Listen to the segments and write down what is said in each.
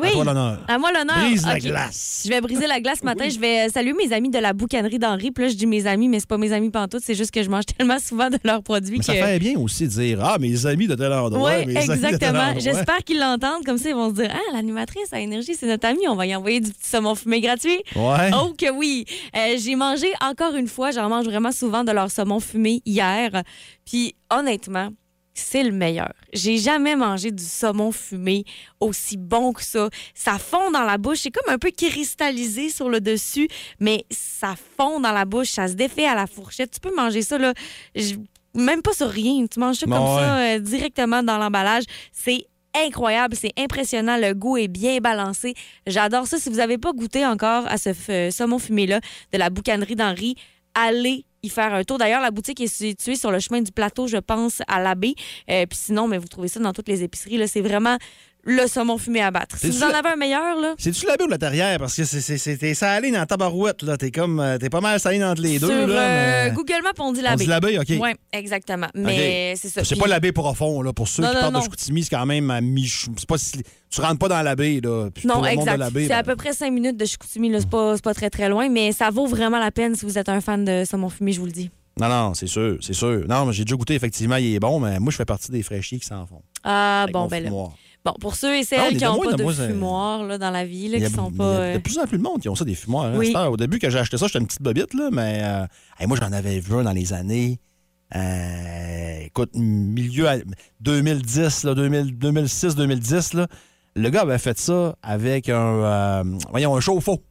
Oui. à toi l'honneur. À moi l'honneur. Brise la glace. Je vais briser la glace ce matin. Je vais saluer mes amis de la boucanerie d'Henri. Puis là, je dis mes amis, mais c'est pas mes amis pantoute. C'est juste que je mange tellement souvent de leurs produits Mais ça fait bien aussi de dire Ah, mes amis de tel endroit. Oui, mes exactement. J'espère qu'ils l'entendent. Comme ça, ils vont se dire Ah, l'animatrice à énergie, c'est notre amie. On va y envoyer du petit saumon fumé gratuit. Ouais. Oh que oui! Euh, j'ai mangé encore une fois, j'en mange vraiment souvent de leur saumon fumé hier. Puis honnêtement, c'est le meilleur. J'ai jamais mangé du saumon fumé aussi bon que ça. Ça fond dans la bouche. C'est comme un peu cristallisé sur le dessus, mais ça fond dans la bouche. Ça se défait à la fourchette. Tu peux manger ça, là, même pas sur rien. Tu manges ça comme Ouais. ça euh, directement dans l'emballage. C'est incroyable, c'est impressionnant, le goût est bien balancé. J'adore ça. Si vous n'avez pas goûté encore à ce f- saumon fumé-là de la boucanerie d'Henri, allez y faire un tour. D'ailleurs, la boutique est située sur le chemin du plateau, je pense, à l'abbé. Euh, Puis sinon, mais vous trouvez ça dans toutes les épiceries. C'est vraiment le saumon fumé à battre. Si C'est vous en avez un meilleur, là, C'est-tu la ou la terrière? Parce que c'est- salé dans la tabarouette, là. T'es comme. euh, T'es pas mal salé entre les deux, là. euh, mais- Google Maps, on dit On l'abbé. dit l'abbé, OK. Oui, exactement. Mais c'est ça. C'est Puis- pas l'abbé profond, là. Pour ceux Non, qui non, partent de non. Chicoutimi, c'est quand même à mi c'est pas si- Tu rentres pas dans l'abbé, là. Puis Non, de exact. C'est ben, à peu près cinq minutes de Chicoutimi. là. C'est pas, pas très, très loin, mais ça vaut vraiment la peine si vous êtes un fan de saumon fumé, je vous le dis. Non, non, c'est sûr, c'est sûr. Non, mais j'ai déjà goûté, effectivement, il est bon, mais moi, je fais partie des fraîchiers qui s'en font. Ah, bon, ben là. Bon, pour ceux et Ah, celles mais qui de n'ont pas de ça- fumoir là, dans la vie, là, Il a- qui sont il y pas. a euh, de plus en plus de monde qui ont ça, des fumoirs. hein, Oui. Au début, quand j'ai acheté ça, j'étais une petite bobite, là, mais euh, hey, moi, j'en avais vu un dans les années. euh, écoute, milieu à- 2010, là, 2000 2006-2010, là, le gars avait fait ça avec un, euh, voyons, un chauffe-eau.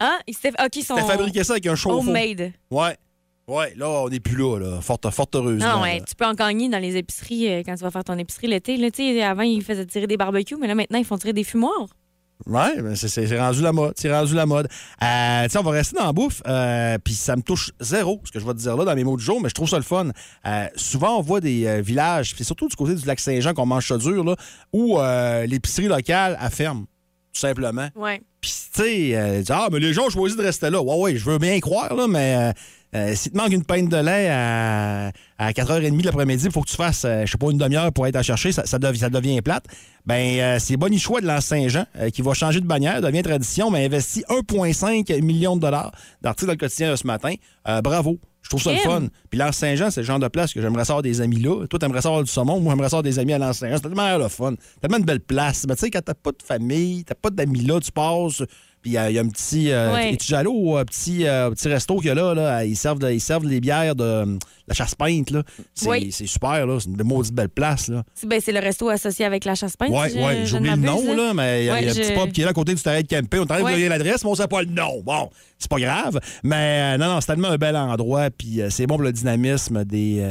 Ah, ils s'étaient- ok, ils sont. Il a fabriqué ça avec un chauffe-eau. Homemade. Ouais. Ouais, là, on n'est plus là, là. Fort, fort heureusement. Non, ouais, là. tu peux en gagner dans les épiceries euh, quand tu vas faire ton épicerie l'été. là. Avant, ils faisaient tirer des barbecues, mais là, maintenant, ils font tirer des fumoirs. Ouais, ben, c'est- c'est c'est rendu la mode. C'est rendu la mode. Euh, on va rester dans la bouffe, euh, puis ça me touche zéro, ce que je vais te dire là dans mes mots du jour, mais je trouve ça le fun. Euh, souvent, on voit des villages, puis surtout du côté du lac Saint-Jean qu'on mange ça dur, là, où l'épicerie locale, elle ferme, tout simplement. Ouais. Puis, tu sais, ah, mais les gens ont choisi de rester là. Ouais, ouais, je veux bien croire, là, mais euh, si te manque une pinte de lait à, à 4h30 de l'après-midi, il faut que tu fasses, euh, je sais pas, une demi-heure pour être à chercher, ça, ça, dev- ça devient plate. Ben, euh, c'est Bonichois de l'Anse Saint-Jean euh, qui va changer de bannière, devient tradition, mais investit 1,5 million de dollars d'articles dans le quotidien de ce matin. Bravo. Je trouve ça le fun. Puis l'Anse Saint-Jean, c'est le genre de place que j'aimerais savoir des amis là. Toi, t'aimerais savoir du saumon. Moi, j'aimerais savoir des amis à l'Anse Saint-Jean. C'est tellement le fun. Tellement une belle place. Mais tu sais, quand t'as pas de famille, t'as pas d'amis là, tu passes. Puis il y, a il y a un petit. Euh, Ouais. Es-tu jaloux au euh, petit, euh, petit resto qu'il y a là, là? Ils servent, de- ils servent les bières de euh, la chasse peinte. là. C'est Oui. super. là. C'est une maudite belle place. Là. C'est ben, c'est le resto associé avec la chasse peinte. Ouais, si je- ouais, je j'ai ne oublié le nom, là, mais il y a, Ouais, il y a un petit pub qui est là à côté du terrain de camping. On t'arrive de l'adresse, mais on sait pas le nom. Bon, c'est pas grave. Mais euh, non, non, c'est tellement un bel endroit, puis c'est bon pour le dynamisme des,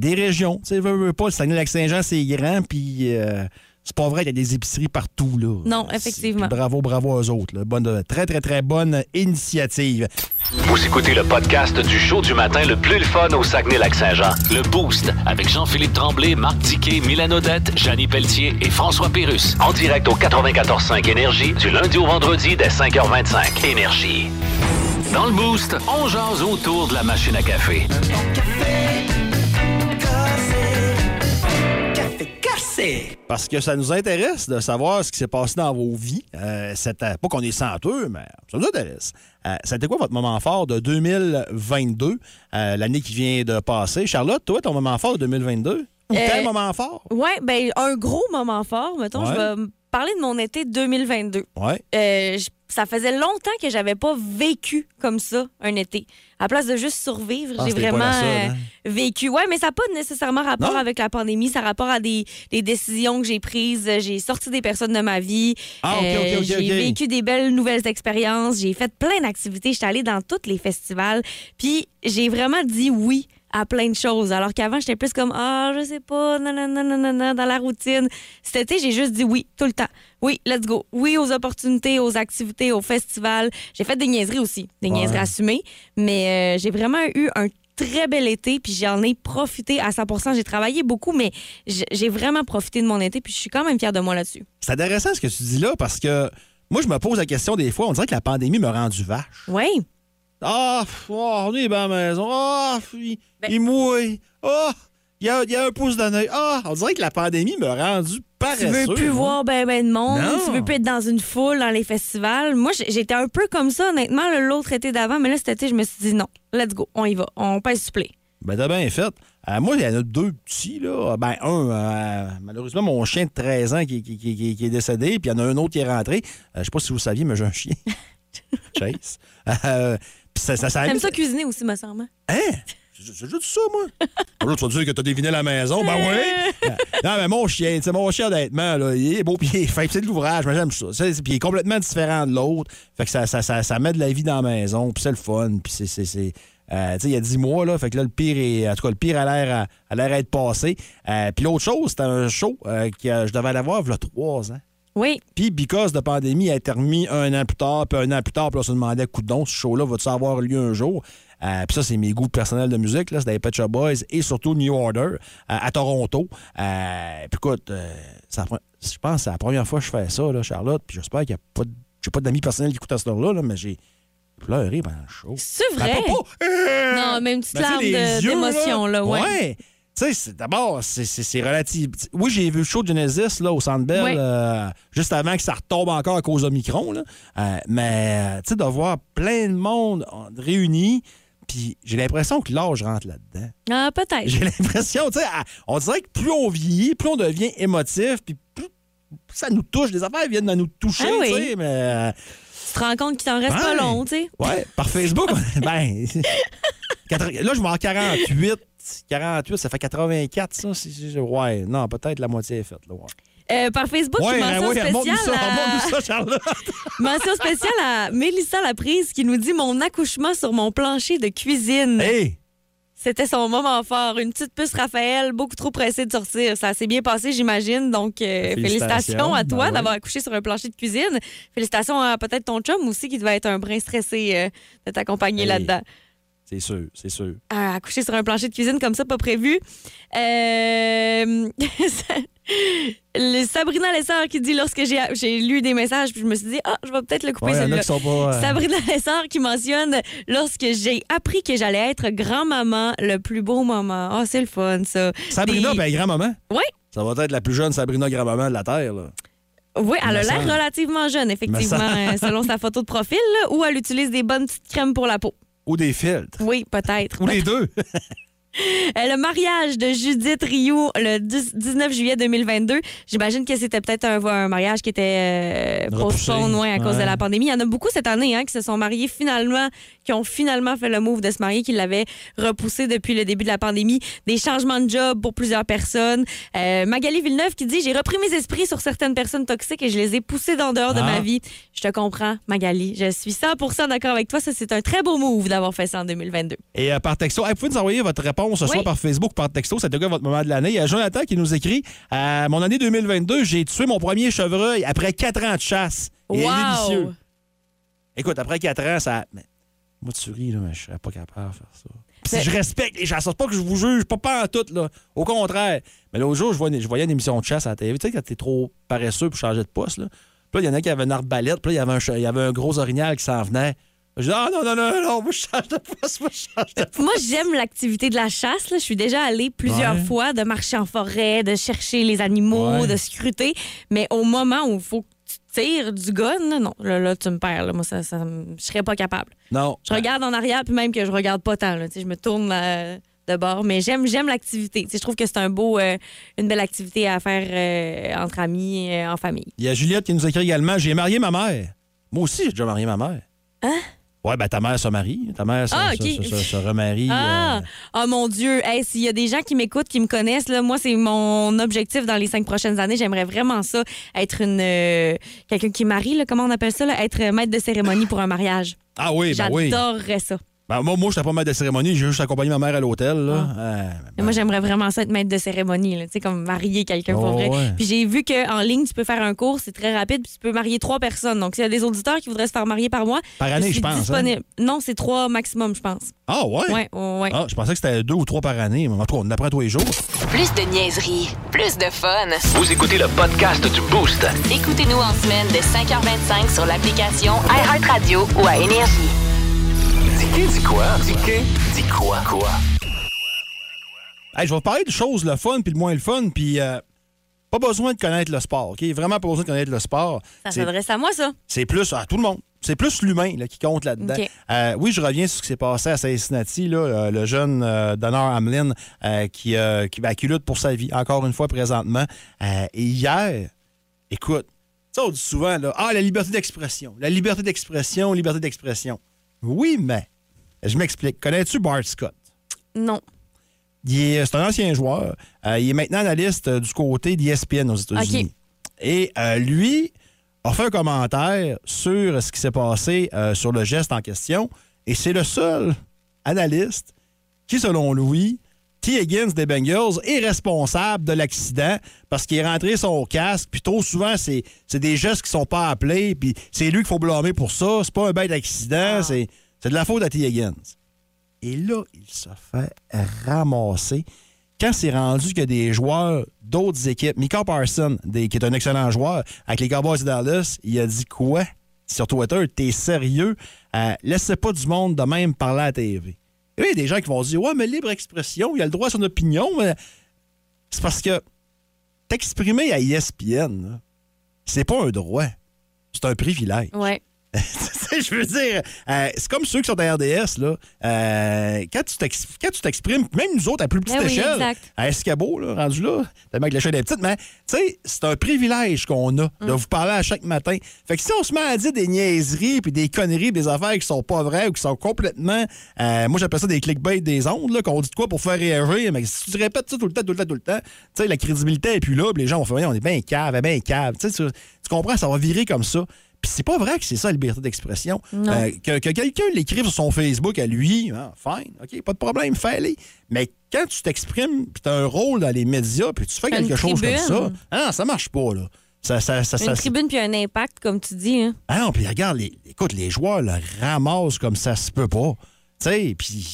des régions. Tu sais, veux, veux pas, le Saguenay-Lac-Saint-Jean, c'est grand, puis c'est pas vrai qu'il y a des épiceries partout, là. Non, effectivement. puis bravo, bravo aux autres. là. Bonne, très, très, très bonne initiative. Vous écoutez le podcast du show du matin le plus le fun au Saguenay-Lac-Saint-Jean. Le Boost avec Jean-Philippe Tremblay, Marc Tiquet, Milan Odette, Janine Pelletier et François Pérus. En direct au 94.5 Énergie du lundi au vendredi dès 5h25. Énergie. Dans le Boost, on jase autour de la machine à café. Parce que ça nous intéresse de savoir ce qui s'est passé dans vos vies. Euh, c'était pas qu'on est senteux, mais ça nous intéresse. Euh, c'était quoi votre moment fort de 2022, euh, l'année qui vient de passer? Charlotte, toi, ton moment fort de 2022? Ou Euh, tel moment fort? Ouais, ben un gros moment fort, mettons, Ouais. je vais parler de mon été 2022. Ouais. Euh, je- ça faisait longtemps que j'avais pas vécu comme ça un été. À place de juste survivre, Ah, j'ai vraiment seule, euh, hein? vécu. Ouais, mais ça n'a pas nécessairement rapport Non? avec la pandémie, ça a rapport à des, des décisions que j'ai prises. J'ai sorti des personnes de ma vie. Euh, Ah, ok, ok, ok, j'ai vécu des belles nouvelles expériences. J'ai fait plein d'activités. J'étais allée dans tous les festivals. Puis j'ai vraiment dit oui à plein de choses. Alors qu'avant, j'étais plus comme Ah, je sais pas, nanana, nanana, dans la routine. Cet été, j'ai juste dit oui, tout le temps. Oui, let's go. Oui aux opportunités, aux activités, aux festivals. J'ai fait des niaiseries aussi, des Ouais. niaiseries assumées. Mais euh, j'ai vraiment eu un très bel été, puis j'en ai profité à 100 J'ai travaillé beaucoup, mais j'ai vraiment profité de mon été, puis je suis quand même fière de moi là-dessus. C'est intéressant ce que tu dis là parce que moi, je me pose la question des fois. On dirait que la pandémie me rend du vache. Oui. Ah, oh, on est bien à la maison. Ah, pff, il, Ben- il mouille. Ah, il y a, il y a un pouce de nez. Ah, on dirait que la pandémie me rend rendu Tu paresseux. veux plus moi. voir ben ben de monde, Non. tu veux plus être dans une foule, dans les festivals. Moi, j'étais un peu comme ça, honnêtement, l'autre été d'avant, mais là, cet été, je me suis dit non, let's go, on y va, on pèse supplé. Ben, t'as bien fait. Euh, moi, il y en a deux petits, là. Ben, un, euh, malheureusement, mon chien de 13 ans qui, qui- qui- qui- qui est décédé, puis il y en a un autre qui est rentré. Euh, je sais pas si vous saviez, mais j'ai un chien. Chase. Ça, ça, ça cuisiner aussi, me semble. hein? C'est c'est juste ça, moi. Là, tu vas dire que t'as deviné la maison. Ben oui. non, mais mon chien, tu sais, mon chien, honnêtement, là, il est beau, puis il c'est de l'ouvrage, mais j'aime ça. C'est- Puis il est complètement différent de l'autre. Fait que ça, ça, ça, ça met de la vie dans la maison, puis c'est le fun, puis c'est. c'est- c'est- euh, tu sais, il y a 10 mois, là, fait que là, le pire est. En tout cas, le pire a l'air à, être passé. Euh, puis l'autre chose, c'était un show euh, que je devais aller voir il y a trois ans. Oui. Puis, because de pandémie, a été remis un an plus tard. Puis, un an plus tard, puis là, on se demandait, coudon, ce show-là va-tu avoir lieu un jour? Euh, puis ça, c'est mes goûts personnels de musique. Là, c'est des Pet Shop Boys et surtout New Order euh, à Toronto. Euh, puis écoute, euh, je pense que c'est la première fois que je fais ça, là, Charlotte. Puis j'espère qu'il n'y a pas, j'ai pas d'amis personnels qui écoutent à ce là là, mais j'ai pleuré pendant le show. C'est vrai? Pas- pas- Non, même une petite ben, larme les d'émotion, là, ouais. Ouais. Tu sais, d'abord, c'est- relatif. Oui, j'ai vu le show de Genesis là, au Centre Bell euh, juste avant que ça retombe encore à cause d'Omicron. là. Euh, mais, tu sais, de voir plein de monde euh, réuni, puis j'ai l'impression que l'âge rentre là-dedans. Ah, peut-être. J'ai l'impression, tu sais, à- on dirait que plus on vieillit, plus on devient émotif, puis plus ça nous touche. Les affaires viennent de nous toucher, Ah oui. tu sais, mais... euh, Tu te rends compte qu'il t'en reste pas long, tu sais. Ouais, par Facebook, ben. là, je vais en 48. 48, ça fait 84, ça. ouais, non, peut-être la moitié est faite. Là, ouais. Euh, par Facebook, ouais, mention ouais, spéciale, ça, à... ça, Charlotte. mention spéciale à Mélissa Laprise qui nous dit mon accouchement sur mon plancher de cuisine. hey! C'était son moment fort. Une petite puce Raphaël, beaucoup trop pressée de sortir. Ça s'est bien passé, j'imagine. Donc, euh, Félicitations. à toi Ben ouais. d'avoir accouché sur un plancher de cuisine. Félicitations à peut-être ton chum aussi qui devait être un brin stressé euh, de t'accompagner Hey. là-dedans. C'est sûr, c'est sûr. Ah, accoucher sur un plancher de cuisine comme ça, pas prévu. Euh... le Sabrina Lessard qui dit lorsque j'ai lu des messages, puis je me suis dit, ah, je vais peut-être le couper Ouais, celui-là. euh, Sabrina Lessard qui mentionne lorsque j'ai appris que j'allais être grand-maman, le plus beau moment. Ah, c'est le fun, ça. Sabrina, Des- ben, grand-maman. Oui. Ça va être la plus jeune Sabrina grand-maman de la Terre, là. Oui, elle a l'air relativement jeune, effectivement, Me euh, selon sa photo de profil, là, ou elle utilise des bonnes petites crèmes pour la peau. Ou des filtres. Oui, peut-être. Ou les deux. Euh, le mariage de Judith Rioux le 10 19 juillet 2022. J'imagine que c'était peut-être un, un mariage qui était euh, postpone ouais, à cause de la pandémie. Il y en a beaucoup cette année hein, qui se sont mariés finalement, qui ont finalement fait le move de se marier, qui l'avaient repoussé depuis le début de la pandémie. Des changements de job pour plusieurs personnes. Euh, Magali Villeneuve qui dit J'ai repris mes esprits sur certaines personnes toxiques et je les ai poussées dans dehors de Ah. ma vie. Je te comprends, Magali. Je suis 100% d'accord avec toi. Ça, c'est un très beau move d'avoir fait ça en 2022. Et euh, par texto, Hey, vous pouvez nous envoyer votre réponse ce soir par Facebook ou par texto? C'était quoi votre moment de l'année? Il y a Jonathan qui nous écrit euh, Mon année 2022, j'ai tué mon premier chevreuil après quatre ans de chasse. Est Wow! délicieux. Écoute, après quatre ans, ça. Moi, tu ris, là, mais je serais pas capable de faire ça. Mais- je respecte les chasseurs. Pas que je vous juge, pas, pas en tout, là. Au contraire. Mais l'autre jour, je voyais, je voyais une émission de chasse à la télé. Tu sais, quand t'es trop paresseux pour changer de poste, là. Puis là, il y en a qui avaient une arbalète, puis là, il y avait un, che- il y avait un gros orignal qui s'en venait. Je dis, ah non, non, non, non, moi, je change de poste, moi, je change de poste. Moi, j'aime l'activité de la chasse. là. Je suis déjà allée plusieurs Ouais. fois de marcher en forêt, de chercher les animaux, Ouais. de scruter. Mais au moment où il faut tires du gun, non, là, là, tu me perds. là. Moi, ça, ça, je serais pas capable. Non. Je regarde en arrière, puis même que je regarde pas tant. là. Je me tourne euh, de bord. Mais j'aime j'aime l'activité. Je trouve que c'est un beau, euh, une belle activité à faire euh, entre amis, en famille. Il y a Juliette qui nous écrit également J'ai marié ma mère. Moi aussi, j'ai déjà marié ma mère. Hein? Ouais, ben ta mère se marie. Ta mère se, Ah, se- ok. se- se- se remarie. Ah, euh, oh mon Dieu. Hey, S'il y a des gens qui m'écoutent, qui me connaissent, là, moi, c'est mon objectif dans les cinq prochaines années. J'aimerais vraiment ça, être une euh, quelqu'un qui marie, là, comment on appelle ça, là, être maître de cérémonie pour un mariage. Ah oui, ben oui. J'adorerais ça. Ben, moi, moi je n'étais pas maître de cérémonie, j'ai juste accompagné ma mère à l'hôtel. là. Ah. Euh, moi, j'aimerais vraiment ça être maître de cérémonie, là, tu sais, comme marier quelqu'un pour Oh, vrai. ouais. Puis j'ai vu qu'en ligne, tu peux faire un cours, c'est très rapide, puis tu peux marier trois personnes. Donc, s'il y a des auditeurs qui voudraient se faire marier par mois, Par année, je pense, hein? disponible. Non, c'est trois maximum, je pense. Ah, ouais? Ouais, ouais. Ah, je pensais que c'était deux ou trois par année. Mais en tout cas, on en apprend tous les jours. Plus de niaiserie, plus de fun. Vous écoutez le podcast du Boost. Écoutez-nous en semaine de 5h25 sur l'application iHeartRadio ou à Énergie. Dis dis quoi? Dis dis quoi? Quoi? Hey, je vais vous parler de choses le fun puis le moins le fun, puis euh, pas besoin de connaître le sport, OK? Vraiment pas besoin de connaître le sport. Ça s'adresse à moi, ça. C'est plus à tout le monde. C'est plus l'humain là, qui compte là-dedans. Euh, oui, je reviens sur ce qui s'est passé à Cincinnati, là, euh, le jeune euh, Donner Hamlin euh, qui, euh, qui, ben, qui lutte pour sa vie, encore une fois présentement. Euh, et hier, écoute, ça on dit souvent, là, ah, la liberté d'expression, la liberté d'expression, liberté d'expression. Oui, mais, je m'explique. Connais-tu Bart Scott? Non. Est- C'est un ancien joueur. Euh, il est maintenant analyste euh, du côté d'ESPN aux États-Unis. Et euh, lui a fait un commentaire sur ce qui s'est passé euh, sur le geste en question. Et c'est le seul analyste qui, selon lui, T. Higgins des Bengals est responsable de l'accident parce qu'il est rentré son casque. Puis trop souvent, c'est des gestes qui sont pas appelés. Puis c'est lui qu'il faut blâmer pour ça. C'est pas un bête accident. C'est c'est de la faute à T. Higgins. Et là, il se fait ramasser quand c'est rendu a des joueurs d'autres équipes. Mika Parson, qui est un excellent joueur, avec les Cowboys de Dallas, il a dit quoi sur Twitter? T'es sérieux? Euh, laissez pas du monde de même parler à la TV. Il y a des gens qui vont dire Ouais, mais libre expression, il a le droit à son opinion. mais C'est parce que t'exprimer à ESPN, c'est pas un droit. C'est un privilège. Ouais. Tu sais, je veux dire, euh, c'est comme ceux qui sont à RDS, là. Euh, quand tu t'exprimes, même nous autres, à plus petite Ben oui, échelle, exact. à Escabo, là, rendu là, tellement que l'échelle est petite, mais tu sais, c'est un privilège qu'on a Mm. de vous parler à chaque matin. Fait que si on se met à dire des niaiseries, puis des conneries, des affaires qui sont pas vraies ou qui sont complètement, euh, moi j'appelle ça des clickbait des ondes, là, qu'on dit de quoi pour faire réagir, mais si tu répètes ça tout le temps, tout le temps, tout le temps, tu sais, la crédibilité est plus là, puis les gens vont faire, on est bien cave, bien cave. Tu comprends, ça va virer comme ça. Puis c'est pas vrai que c'est ça, la liberté d'expression. Euh, que, que quelqu'un l'écrive sur son Facebook à lui, ah, fine, OK, pas de problème, fais-le. Mais quand tu t'exprimes, puis tu as un rôle dans les médias, puis tu fais quelque chose comme ça, ah, ça marche pas, là. Ça, ça, ça, Une ça- tribune puis un impact, comme tu dis. Hein. Ah non, puis regarde, les, écoute, les joueurs le ramassent comme ça se peut pas.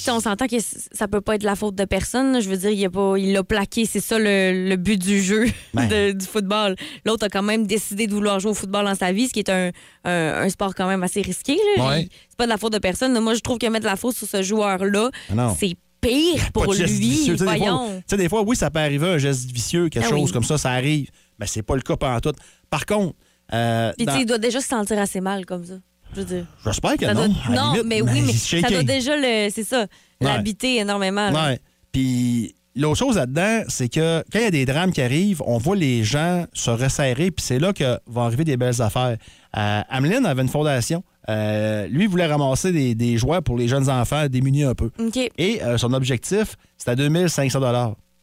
On s'entend que ça peut pas être la faute de personne, je veux dire, il a pas, il l'a plaqué. C'est ça le, le but du jeu Ben. de- du football. L'autre a quand même décidé de vouloir jouer au football dans sa vie, ce qui est un, un- un sport quand même assez risqué. Ouais. C'est pas de la faute de personne. Moi, je trouve que mettre la faute sur ce joueur-là, Ah c'est pire pour de lui. Tu sais, des fois- Voyons. Tu sais, des fois, oui, ça peut arriver un geste vicieux, quelque Ah chose oui. comme ça, ça arrive. Mais c'est pas le cas pendant tout. Par contre, euh, Puis dans- il doit déjà se sentir assez mal comme ça. Je veux dire. j'espère que Ça non. doit- non, limite, mais oui, mais ça doit déjà le. C'est ça. L'habiter énormément. là. Ouais. Puis l'autre chose là-dedans, c'est que quand il y a des drames qui arrivent, on voit les gens se resserrer, puis c'est là que vont arriver des belles affaires. Euh, Ameline avait une fondation. Euh, lui voulait ramasser des, des jouets pour les jeunes enfants démunis un peu. Et euh, son objectif, c'était 2500 Puis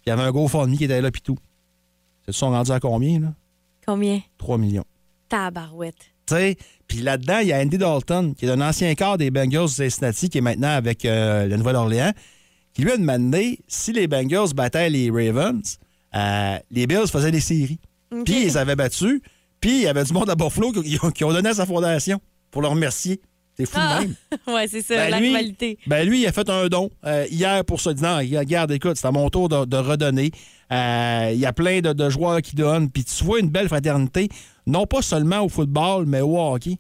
il y avait un GoFundMe qui était là, puis tout. Ils sont rendus à combien, là? Combien? 3 millions. Tabarouette. Puis là-dedans, il y a Andy Dalton, qui est un ancien quart des Bengals de Cincinnati, qui est maintenant avec euh, le Nouvelle-Orléans, qui lui a demandé si les Bengals battaient les Ravens, euh, les Bills faisaient des séries. Puis ils avaient battus, puis il y avait du monde à Buffalo qui, qui ont donné à sa fondation pour le remercier. C'est fou de Ah, même. ouais, c'est ça, Ben, la lui- rivalité. Ben lui, il a fait un don euh, hier pour ça. Il dit, Non, regarde, écoute, c'est à mon tour de, de redonner. Euh, Il y a plein de, de joueurs qui donnent. Puis tu vois une belle fraternité, non pas seulement au football, mais au hockey.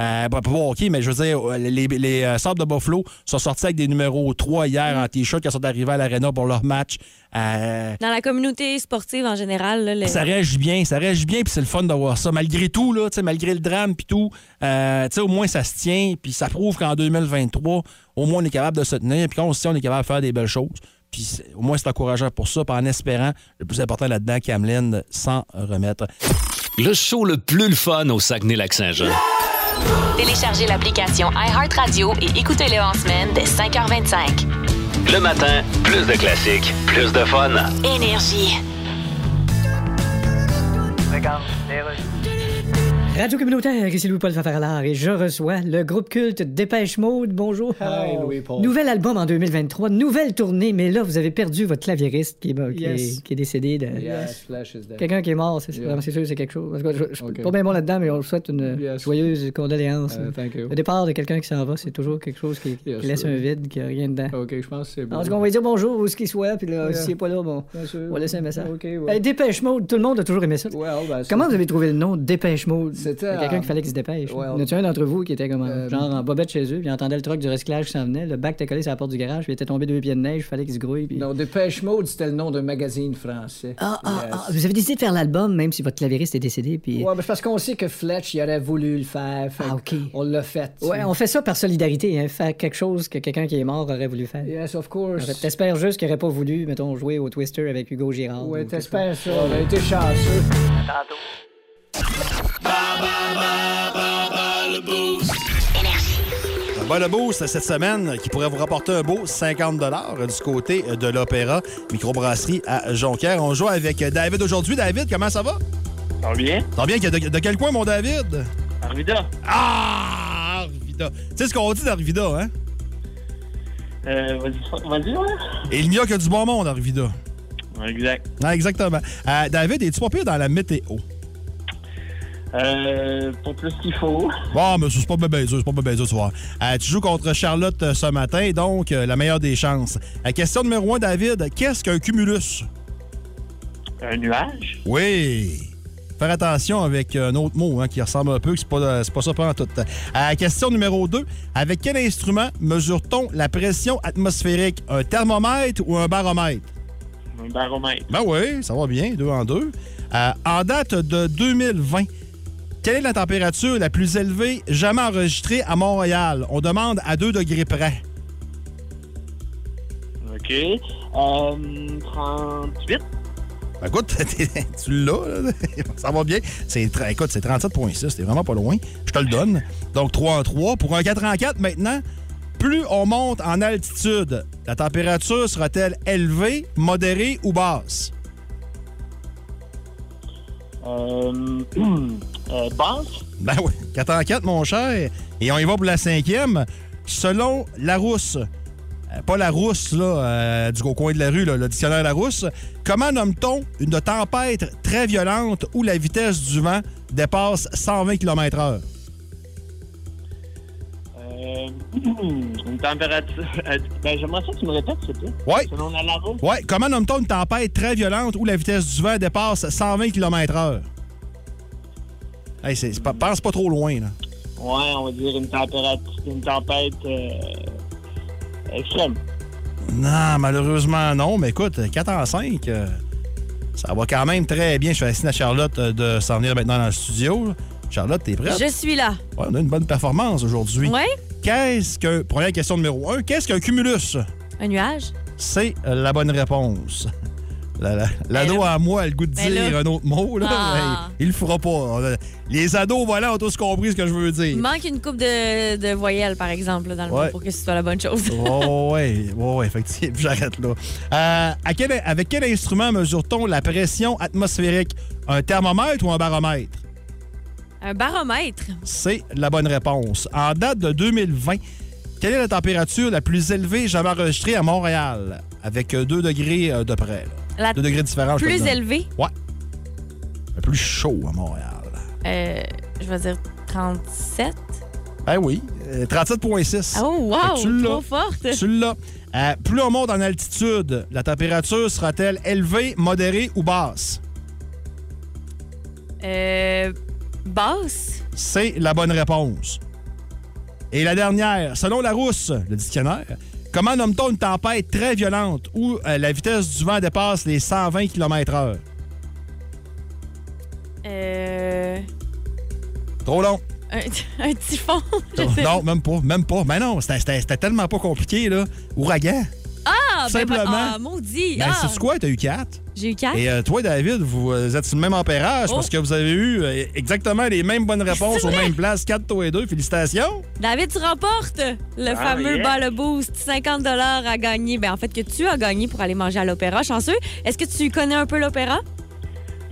Euh, pas au hockey, mais je veux dire, les, les, les, euh, Sabres de Buffalo sont sortis avec des numéros 3 hier en T-shirt quand ils sont arrivés à l'Arena pour leur match. Euh, Dans la communauté sportive en général, là, ça réagit bien, ça réagit bien, puis c'est le fun de voir ça. Malgré tout, là, malgré le drame, puis tout, euh, au moins ça se tient, puis ça prouve qu'en 2023, au moins on est capable de se tenir, puis quand on se tient, on est capable de faire des belles choses. Puis au moins c'est encourageant pour ça, puis en espérant, le plus important là-dedans, qu'Ameline s'en remettre. Le show le plus le fun au Saguenay-Lac-Saint-Jean. Téléchargez l'application iHeartRadio et écoutez-le en semaine dès 5h25. Le matin, plus de classiques, plus de fun. Énergie. Radio communautaire, ici Louis-Paul Fafaralard et je reçois le groupe culte Dépêche Mode. Bonjour. Hi, Louis-Paul. Nouvel album en 2023, nouvelle tournée, mais là, vous avez perdu votre claviériste qui est, qui est- Yes. qui est décédé. De... Yes, Flash is dead. Quelqu'un qui est mort, c'est Yeah. vraiment- c'est sûr, c'est quelque chose. En tout cas, je, je suis Ok. pas bien bon là-dedans, mais on vous souhaite une Yes. joyeuse condoléance. Uh, thank you. Le départ de quelqu'un qui s'en va, c'est toujours quelque chose qui, laisse un vide, qui a rien dedans. OK, je pense que c'est bon. En tout cas, on va lui dire bonjour où ce qu'il soit, puis là, Yeah. s'il n'est pas là, bon, on va laisser un message. Hey. Dépêche Mode, tout le monde a toujours aimé ça. Well, ben, Comment vous avez trouvé le nom Dépêche Mode? C'était, Il y a quelqu'un qui fallait qu'il se dépêche. ouais, y en a-tu un d'entre vous qui était comme Euh, genre en bobette chez eux, puis il entendait le truck du recyclage qui s'en venait, le bac était collé sur la porte du garage, puis il était tombé deux pieds de neige, il fallait qu'il se grouille. Puis... Non, Dépêche Mode, c'était le nom d'un magazine français. Ah, ah, Yes. ah, vous avez décidé de faire l'album, même si votre clavieriste est décédé, puis... Ouais, c'est parce qu'on sait que Fletch, il aurait voulu le faire. fait Ah, OK. On l'a fait. sais. Ouais, on fait ça par solidarité, hein, faire quelque chose que quelqu'un qui est mort aurait voulu faire. Yes, of En course. fait, T'espères juste qu'il aurait pas voulu, mettons, jouer au Twister avec Hugo Girard. Ouais, t'espères ça. On a été chanceux. Bon le boost cette semaine qui pourrait vous rapporter un beau 50 du côté de l'Opéra Microbrasserie à Jonquière. On joue avec David aujourd'hui. David, comment ça va? Ça va bien? T'as bien? De, de quel coin, mon David? Arvida? Ah! Arvida. Tu sais ce qu'on dit d'Arvida, hein? Euh, vas-y, vas-y, ouais. Et il n'y a que du bon monde, Arvida. Exact. Ah, exactement. Euh, David, es-tu pas pire dans la météo? Euh, pas plus qu'il faut. Bon, mais c'est pas bien dur, c'est pas bien dur, tu vois. Euh, tu joues contre Charlotte euh, ce matin, donc euh, la meilleure des chances. Question numéro 1, David. Qu'est-ce qu'un cumulus? Un nuage? Oui. Faire attention avec un autre mot hein, qui ressemble un peu, c'est pas, pas ça pendant tout. Question numéro 2. Avec quel instrument mesure-t-on la pression atmosphérique? Un thermomètre ou un baromètre? Un baromètre? Ben oui, ça va bien, deux en deux. En date de 2020, quelle est la température la plus élevée jamais enregistrée à Montréal? On demande à 2 degrés près. OK. Euh, 38? Ben, écoute, tu l'as, ça va bien. C'est, écoute, c'est 37,6, c'est vraiment pas loin. Je te le donne. Donc 3 en 3. Pour un 4 en 4, maintenant, plus on monte en altitude, la température sera-t-elle élevée, modérée ou basse? Euh, euh, basse? Ben oui, 4 en 4, mon cher. Et on y va pour la cinquième. Selon Larousse, euh, pas Larousse, là, euh, du au coin de la rue, là, le dictionnaire Larousse, comment nomme-t-on une tempête très violente où la vitesse du vent dépasse 120 km/h? Euh, une température... euh, ben, j'aimerais ça que tu me répètes, s'il te plaît. Oui. Selon la? Ouais, comment nomme-t-on une tempête très violente où la vitesse du vent dépasse 120 km/h? Hey, c'est, c'est pas- pense pas trop loin, là. Ouais, on va dire une température... Une tempête... euh, extrême. Non, malheureusement, non. Mais écoute, 4 en 5, euh, ça va quand même très bien. Je fais assigner à Charlotte euh, de s'en venir maintenant dans le studio. Charlotte, t'es prête? Je suis là. Ouais, on a une bonne performance aujourd'hui. Ouais? Qu'est-ce que. Première question numéro 1. Qu'est-ce qu'un cumulus? Un nuage? C'est euh, la bonne réponse. La- la- L'ado Ben à moi a le goût de Ben dire là- un autre mot, là. Ah. mais il le fera pas. Les ados, voilà, ont tous compris ce que je veux Il dire. manque une coupe de, de voyelles, par exemple, là, dans le Ouais. mot pour que ce soit la bonne chose. Oh, ouais, ouais, ouais, effectivement, j'arrête là. Euh, à quel- avec quel instrument mesure-t-on la pression atmosphérique? Un thermomètre ou un baromètre? Un baromètre? C'est la bonne réponse. En date de 2020, quelle est la température la plus élevée jamais enregistrée à Montréal? Avec 2 degrés euh, de près. La 2 degrés différents, plus élevée? Ouais. Le plus chaud à Montréal. Euh, je vais dire 37. Ben oui, euh, 37,6. Oh, wow! Tu. Trop forte! Tu l'as. Euh, plus on monte en altitude, la température sera-t-elle élevée, modérée ou basse? Euh, basse? C'est la bonne réponse. Et la dernière, selon Larousse, le dictionnaire, comment nomme-t-on une tempête très violente où euh, la vitesse du vent dépasse les 120 km/h? Euh, Trop long. un, un typhon? Je sais- Non, même pas, même pas. Mais non, c'était- c'était c'était tellement pas compliqué, là. Ouragan. Ah, ben, simplement. ah, maudit! Ben, ah, c'est quoi? T'as eu 4. J'ai eu 4. Et euh, toi, David, vous euh, êtes sur le même ampérage Oh. parce que vous avez eu euh, exactement les mêmes bonnes réponses aux mêmes places. 4, toi et 2. Félicitations. David, tu remportes le Ah, fameux yeah. bas le boost, 50 à gagner. Ben, en fait, que tu as gagné pour aller manger à l'opéra. Chanceux. Est-ce que tu connais un peu l'opéra?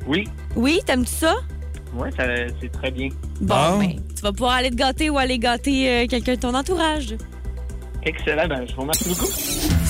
Oui. Oui, t'aimes-tu ça? Ouais, ça, c'est très bien. Bon, Bon. ben, tu vas pouvoir aller te gâter ou aller gâter euh, quelqu'un de ton entourage. Excellent, ben, je vous remercie beaucoup.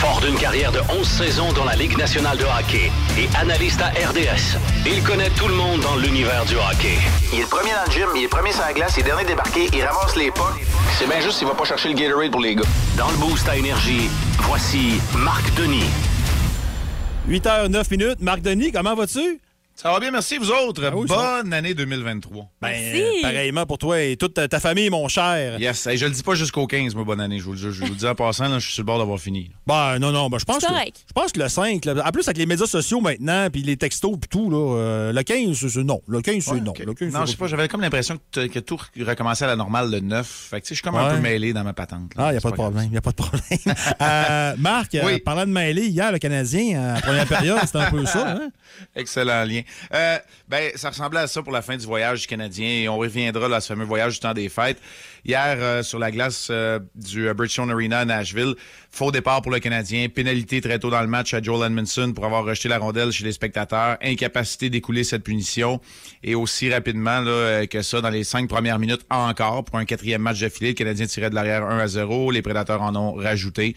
Fort d'une carrière de 11 saisons dans la Ligue nationale de hockey et analyste à RDS, il connaît tout le monde dans l'univers du hockey. Il est le premier dans le gym, il est le premier sur la glace, il est dernier débarqué, il ramasse les pas. C'est bien juste s'il va pas chercher le Gatorade pour les gars. Dans le boost à Énergie, voici Marc Denis. 8h09 minutes. Marc Denis, comment vas-tu? Ça va bien, merci, vous autres. Ah oui, Bonne année 2023. Ben, Merci. euh, pareillement pour toi et toute ta, ta famille, mon cher. Yes, Hey, je le dis pas jusqu'au 15, moi, bonne année. Je vous, le dis- je vous le dis en passant, là, je suis sur le bord d'avoir fini. Ben, non, non, ben, je pense que, je pense que le 5, là, en plus avec les médias sociaux maintenant, puis les textos puis tout, là, euh, le 15, c'est non. Le 15, c'est Ouais, non. ok. Le 15, non, je sais pas, j'avais comme l'impression que, tout recommençait à la normale le 9. Fait que, tu sais, je suis comme un peu mêlé dans ma patente. là. Ah, il n'y a pas de problème. Il a pas de problème. Euh, Marc, euh, Oui. parlant de mêlée, hier, le Canadien, en première période, c'était un peu ça. Hein? Excellent lien. Euh, ben, ça ressemblait à ça pour la fin du voyage Canadien et on reviendra là, à ce fameux voyage du temps des fêtes. Hier, euh, sur la glace euh, du Bridgestone Arena à Nashville, faux départ pour le Canadien, pénalité très tôt dans le match à Joel Edmondson pour avoir rejeté la rondelle chez les spectateurs, incapacité d'écouler cette punition et aussi rapidement là, euh, que ça, dans les cinq premières minutes encore, pour un quatrième match d'affilée, le Canadien tirait de l'arrière 1 à 0, les Prédateurs en ont rajouté.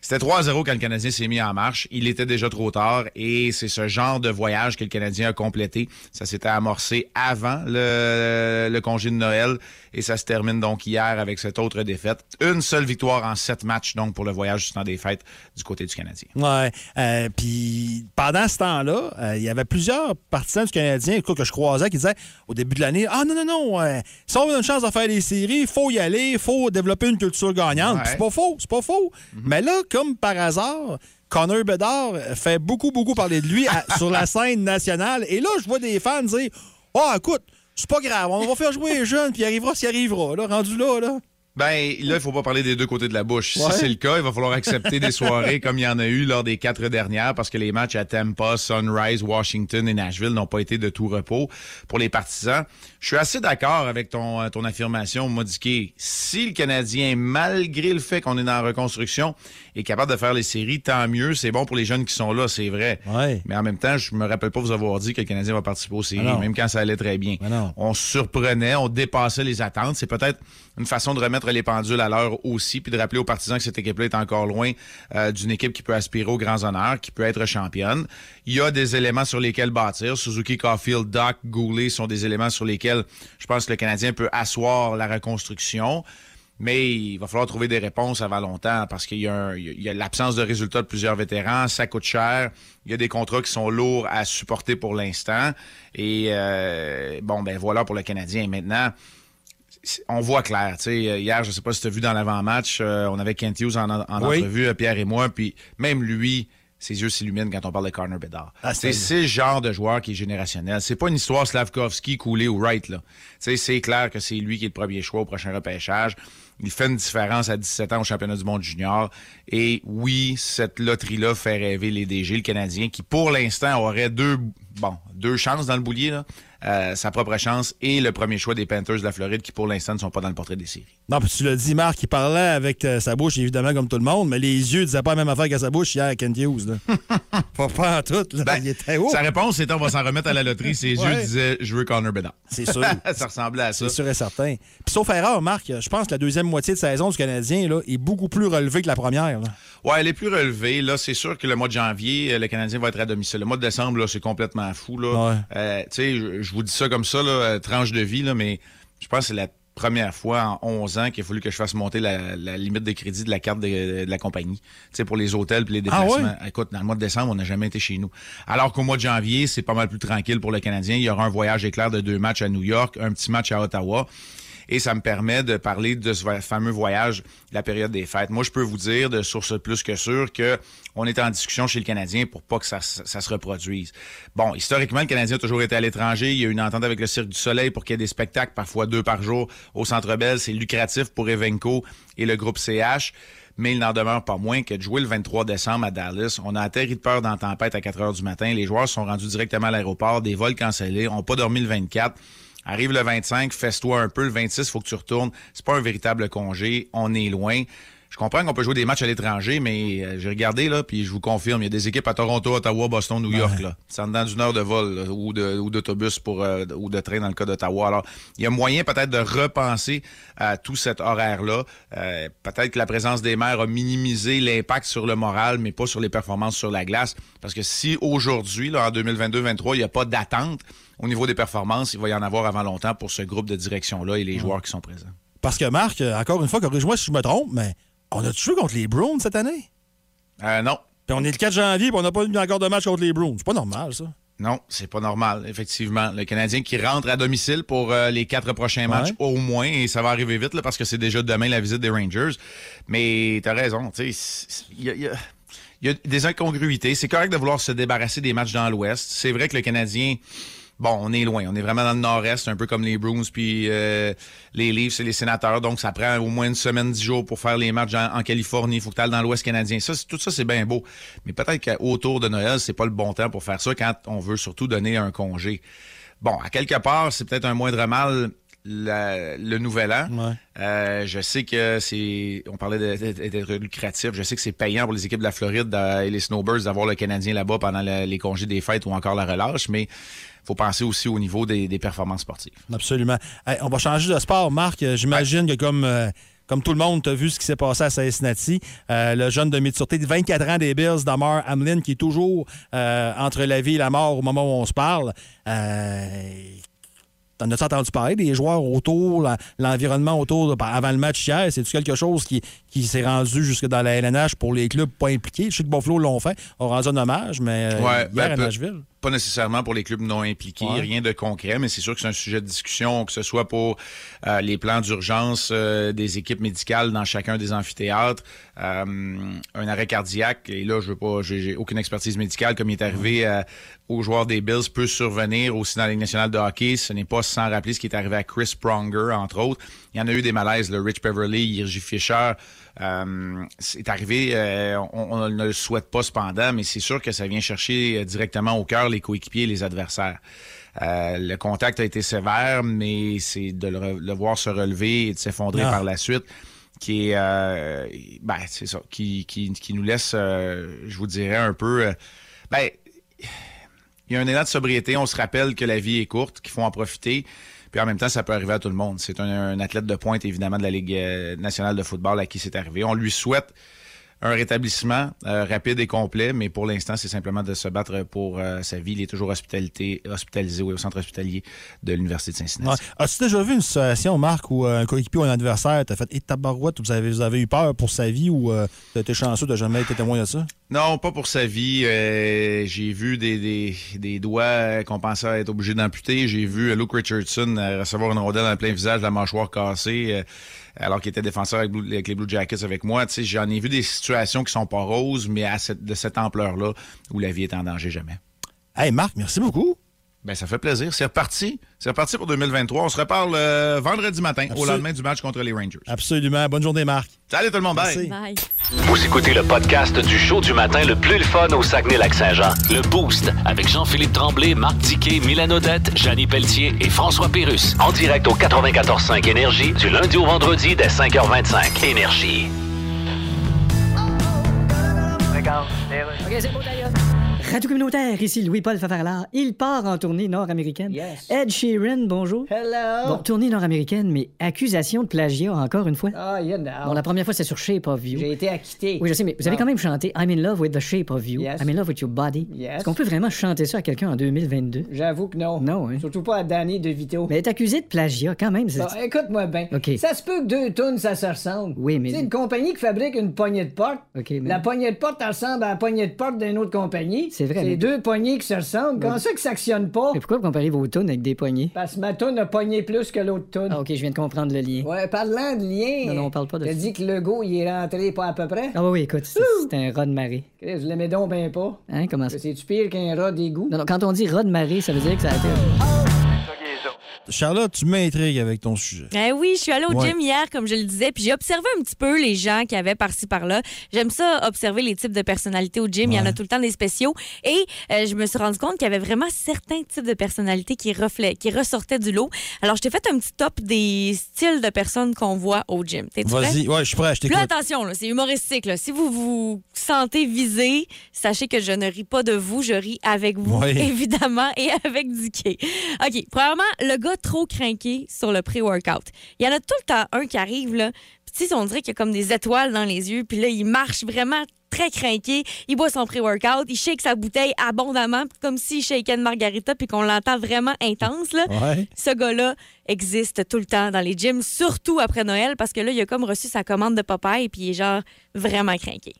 C'était 3-0 quand le Canadien s'est mis en marche. Il était déjà trop tard et c'est ce genre de voyage que le Canadien a complété. Ça s'était amorcé avant le, le congé de Noël et ça se termine donc hier avec cette autre défaite. Une seule victoire en sept matchs donc pour le voyage du temps des fêtes du côté du Canadien. Ouais. Euh, Puis pendant ce temps-là, euh, il y avait plusieurs partisans du Canadien que je croisais qui disaient au début de l'année Ah non, non, non, euh, si on a une chance de faire des séries, il faut y aller, il faut développer une culture gagnante. Ouais. Puis C'est pas faux, c'est pas faux. Mais là, comme par hasard, Connor Bedard fait beaucoup, beaucoup parler de lui à- sur la scène nationale. Et là, je vois des fans dire Ah, écoute, c'est pas grave, on va faire jouer les jeunes, puis il arrivera s'il arrivera. Là, rendu là, là. Ben, là, il faut pas parler des deux côtés de la bouche. Ouais. Si c'est le cas, il va falloir accepter des soirées comme il y en a eu lors des quatre dernières parce que les matchs à Tampa, Sunrise, Washington et Nashville n'ont pas été de tout repos pour les partisans. Je suis assez d'accord avec ton, euh, ton affirmation, Modiqué. Si le Canadien, malgré le fait qu'on est dans la reconstruction, est capable de faire les séries, tant mieux. C'est bon pour les jeunes qui sont là, c'est vrai. Ouais. Mais en même temps, je me rappelle pas vous avoir dit que le Canadien va participer aux séries, Ah même quand ça allait très bien. Ah. On surprenait, on dépassait les attentes. C'est peut-être une façon de remettre les pendules à l'heure aussi, puis de rappeler aux partisans que cette équipe-là est encore loin euh, d'une équipe qui peut aspirer aux grands honneurs, qui peut être championne. Il y a des éléments sur lesquels bâtir. Suzuki, Caulfield, Doc, Goulet sont des éléments sur lesquels je pense que le Canadien peut asseoir la reconstruction. Mais il va falloir trouver des réponses avant longtemps parce qu'il y a, l'absence de résultats de plusieurs vétérans, ça coûte cher, il y a des contrats qui sont lourds à supporter pour l'instant. Et euh, bon, ben voilà pour le Canadien. Maintenant, on voit clair. tu sais, euh, hier, je sais pas si tu as vu dans l'avant-match, euh, on avait Kent Hughes en, en Oui. entrevue, euh, Pierre et moi, puis même lui, ses yeux s'illuminent quand on parle de Connor Bedard. Ah, c'est le genre de joueur qui est générationnel. C'est pas une histoire Slavkovski, Coulé ou Wright. Là. Tu sais, C'est clair que c'est lui qui est le premier choix au prochain repêchage. Il fait une différence à 17 ans au championnat du monde junior. Et oui, cette loterie-là fait rêver les DG, le Canadien, qui pour l'instant aurait deux, bon, deux chances dans le boulier. Là. Euh, sa propre chance et le premier choix des Panthers de la Floride qui pour l'instant ne sont pas dans le portrait des séries. Non, puis tu l'as dit, Marc, il parlait avec euh, sa bouche, évidemment, comme tout le monde, mais les yeux disaient pas la même affaire qu'à sa bouche hier à Kent Hughes. Pas, pas en tout. Là. Ben, il était haut. Sa réponse c'était on va s'en remettre à la loterie. Ses Ouais. yeux disaient je veux Connor Bedard. C'est sûr. ça ressemblait à ça. C'est sûr et certain. Puis sauf erreur, Marc, je pense que la deuxième moitié de saison du Canadien là, est beaucoup plus relevée que la première. là. Ouais, elle est plus relevée. Là, c'est sûr que le mois de janvier, euh, le Canadien va être à domicile. Le mois de décembre, là, c'est complètement fou. Là. Ouais. Euh, tu sais, je, vous dis ça comme ça, là, euh, tranche de vie, là, mais je pense que c'est la première fois en 11 ans qu'il a fallu que je fasse monter la, la limite de crédit de la carte de, de la compagnie. Tu sais, pour les hôtels puis les Ah déplacements. Écoute, dans le mois de décembre, on n'a jamais été chez nous. Alors qu'au mois de janvier, c'est pas mal plus tranquille pour le Canadien. Il y aura un voyage éclair de deux matchs à New York, un petit match à Ottawa. Et ça me permet de parler de ce fameux voyage la période des fêtes. Moi, je peux vous dire de source plus que sûre que on est en discussion chez le Canadien pour pas que ça, se- reproduise. Bon, historiquement, le Canadien a toujours été à l'étranger. Il y a eu une entente avec le Cirque du Soleil pour qu'il y ait des spectacles, parfois deux par jour, au Centre Bell. C'est lucratif pour Evenco et le groupe CH. Mais il n'en demeure pas moins que de jouer le 23 décembre à Dallas, on a atterri de peur dans tempête à 4 heures du matin. Les joueurs sont rendus directement à l'aéroport, des vols cancellés, on n'a pas dormi le 24. Arrive le 25, fesse-toi un peu. Le 26, il faut que tu retournes. C'est pas un véritable congé. On est loin. Je comprends qu'on peut jouer des matchs à l'étranger, mais euh, j'ai regardé, là, puis je vous confirme, il y a des équipes à Toronto, Ottawa, Boston, New York, là. C'est en dedans d'une heure de vol là, ou de- ou d'autobus pour euh, ou de train dans le cas d'Ottawa. Alors, il y a moyen peut-être de repenser à tout cet horaire-là. Euh, peut-être que la présence des maires a minimisé l'impact sur le moral, mais pas sur les performances sur la glace. Parce que si aujourd'hui, là, en 2022-2023, il n'y a pas d'attente au niveau des performances, il va y en avoir avant longtemps pour ce groupe de direction-là et les joueurs qui sont présents. Parce que Marc, euh, encore une fois, corrige-moi si je me trompe, mais on a joué contre les Browns cette année? Euh, non. Puis on est le 4 janvier, puis on n'a pas eu encore de match contre les Browns. C'est pas normal, ça. Non, c'est pas normal, effectivement. Le Canadien qui rentre à domicile pour euh, les quatre prochains matchs au moins, et ça va arriver vite là, parce que c'est déjà demain la visite des Rangers. Mais t'as raison, tu sais, il y a, il y a- il y a des incongruités. C'est correct de vouloir se débarrasser des matchs dans l'Ouest. C'est vrai que le Canadien, bon, on est loin. On est vraiment dans le Nord-Est, un peu comme les Bruins puis euh, les Leafs et les Sénateurs. Donc, ça prend au moins une semaine, dix jours pour faire les matchs en, Californie. Il faut que tu ailles dans l'Ouest canadien. Ça, tout ça, c'est bien beau. Mais peut-être qu'autour de Noël, c'est pas le bon temps pour faire ça quand on veut surtout donner un congé. Bon, à quelque part, c'est peut-être un moindre mal la- le nouvel an. Euh, je sais que c'est. On parlait d'être lucratif. Je sais que c'est payant pour les équipes de la Floride et les Snowbirds d'avoir le Canadien là-bas pendant les congés des fêtes ou encore la relâche, mais faut penser aussi au niveau des, des performances sportives. Absolument. Hey, on va changer de sport, Marc. J'imagine que comme, euh, comme tout le monde, tu as vu ce qui s'est passé à Cincinnati. Euh, le jeune de sûreté de 24 ans des Bills, Damar Hamlin, qui est toujours euh, entre la vie et la mort au moment où on se parle. Euh, T'en as entendu parler des joueurs autour, l'environnement autour, de- ben, avant le match hier? C'est-tu quelque chose qui, qui s'est rendu jusque dans la LNH pour les clubs pas impliqués? Je sais que Buffalo l'ont fait, ont rendu un hommage, mais euh, Ouais, hier ben, à Nashville. Pas nécessairement pour les clubs non impliqués, Ouais. rien de concret, mais c'est sûr que c'est un sujet de discussion, que ce soit pour euh, les plans d'urgence euh, des équipes médicales dans chacun des amphithéâtres, euh, un arrêt cardiaque, et là, je veux pas, j'ai aucune expertise médicale, comme il est arrivé aux joueurs des Bills, peut survenir aussi dans la Ligue nationale de hockey. Ce n'est pas sans rappeler ce qui est arrivé à Chris Pronger, entre autres. Il y en a eu des malaises, le Rich Beverly, Irgi Fisher. Euh, c'est arrivé, euh, on, on ne le souhaite pas cependant, mais c'est sûr que ça vient chercher euh, directement au cœur les coéquipiers et les adversaires. Euh, le contact a été sévère, mais c'est de le, le voir se relever et de s'effondrer Ah. par la suite qui est, euh, ben, c'est ça, qui, qui, qui nous laisse, euh, je vous dirais, un peu, ben, il y a un élan de sobriété. On se rappelle que la vie est courte, qu'il faut en profiter. Puis en même temps, ça peut arriver à tout le monde. C'est un, athlète de pointe, évidemment, de la Ligue euh, nationale de football à qui c'est arrivé. On lui souhaite un rétablissement euh, rapide et complet, mais pour l'instant, c'est simplement de se battre pour euh, sa vie. Il est toujours hospitalité, hospitalisé oui, au centre hospitalier de l'Université de Cincinnati. Ouais. As-tu déjà vu une situation, Marc, où euh, un coéquipier ou un adversaire t'a fait Et tabarouette, vous avez, vous avez eu peur pour sa vie ou euh, t'as été chanceux, t'as jamais été témoin de ça? Non, pas pour sa vie. J'ai vu des, des, des doigts qu'on pensait être obligé d'amputer. J'ai vu Luke Richardson recevoir une rondelle dans le plein visage, la mâchoire cassée, alors qu'il était défenseur avec, les Blue Jackets avec moi. J'en ai vu des situations qui sont pas roses, mais à cette, de cette ampleur-là, où la vie est en danger jamais. Hey, Marc, merci beaucoup. Ben, ça fait plaisir. C'est reparti. C'est reparti pour 2023. On se reparle euh, vendredi matin, au lendemain du match contre les Rangers. Absolument. Bonne journée, Marc. Salut tout le monde. Bye. Bye. Vous écoutez le podcast du show du matin le plus le fun au Saguenay-Lac-Saint-Jean. Le Boost avec Jean-Philippe Tremblay, Marc Diquet, Milan Odette, Janine Pelletier et François Pérus. En direct au 94.5 Énergie du lundi au vendredi dès 5h25. Énergie. OK, c'est beau, d'ailleurs. Radio communautaire, ici Louis-Paul Fafarlard. Il part en tournée nord-américaine. Yes. Ed Sheeran, bonjour. Hello. Bon, tournée nord-américaine, mais accusation de plagiat encore une fois. Ah, you know. Bon, la première fois, c'est sur Shape of You. J'ai été acquitté. Oui, je sais, mais vous avez Ah. quand même chanté I'm in love with the shape of you. Yes. I'm in love with your body. Yes. Est-ce qu'on peut vraiment chanter ça à quelqu'un en 2022? J'avoue que non. Non, hein? Surtout pas à Danny DeVito. Mais être accusé de plagiat, quand même, c'est. Bon, écoute-moi bien. OK. Ça se peut que deux tonnes, ça se ressemble. Oui, mais- C'est une compagnie qui fabrique une poignée de porte. OK, mais- La poignée de porte elle ressemble à la poignée de porte d'une autre compagnie. C'est vrai, C'est mais- deux poignées qui se ressemblent. Comment ça que ça actionne pas? Mais pourquoi vous comparez vos tunes avec des poignées? Parce que ma tonne a pogné plus que l'autre tonne. Ah, OK, je viens de comprendre le lien. Ouais, parlant de lien. Non, non, on parle pas de ça. dit que le go, il est rentré pas à peu près? Ah, oui, oui, écoute, c'est c'est un rat de marée. Chris, je l'aimais donc ben pas. Hein, comment ça? C'est-tu pire qu'un rat d'égout? Non, non, quand on dit rat de marée, ça veut dire que ça a été. Charlotte, tu m'intrigues avec ton sujet. Eh oui, je suis allée au Ouais. gym hier, comme je le disais, puis j'ai observé un petit peu les gens qui avaient par-ci par-là. J'aime ça, observer les types de personnalités au gym. Il y en a tout le temps des spéciaux. Et euh, je me suis rendu compte qu'il y avait vraiment certains types de personnalités qui, qui ressortaient du lot. Alors, je t'ai fait un petit top des styles de personnes qu'on voit au gym. T'es-tu? Vas-y, ouais, je suis prêt, je t'écoute. là, attention, là, c'est humoristique. là. Si vous vous sentez visé, sachez que je ne ris pas de vous, je ris avec vous, évidemment, et avec Dicky. OK, premièrement, le gars trop craqué sur le pré-workout. Il y en a tout le temps un qui arrive, là, puis on dirait qu'il y a comme des étoiles dans les yeux, puis là, il marche vraiment très craqué. Il boit son pré-workout, il shake sa bouteille abondamment, comme s'il shakeait une margarita, puis qu'on l'entend vraiment intense, là. Ouais. Ce gars-là existe tout le temps dans les gyms, surtout après Noël, parce que là, il a comme reçu sa commande de Popeye, puis il est genre vraiment craqué.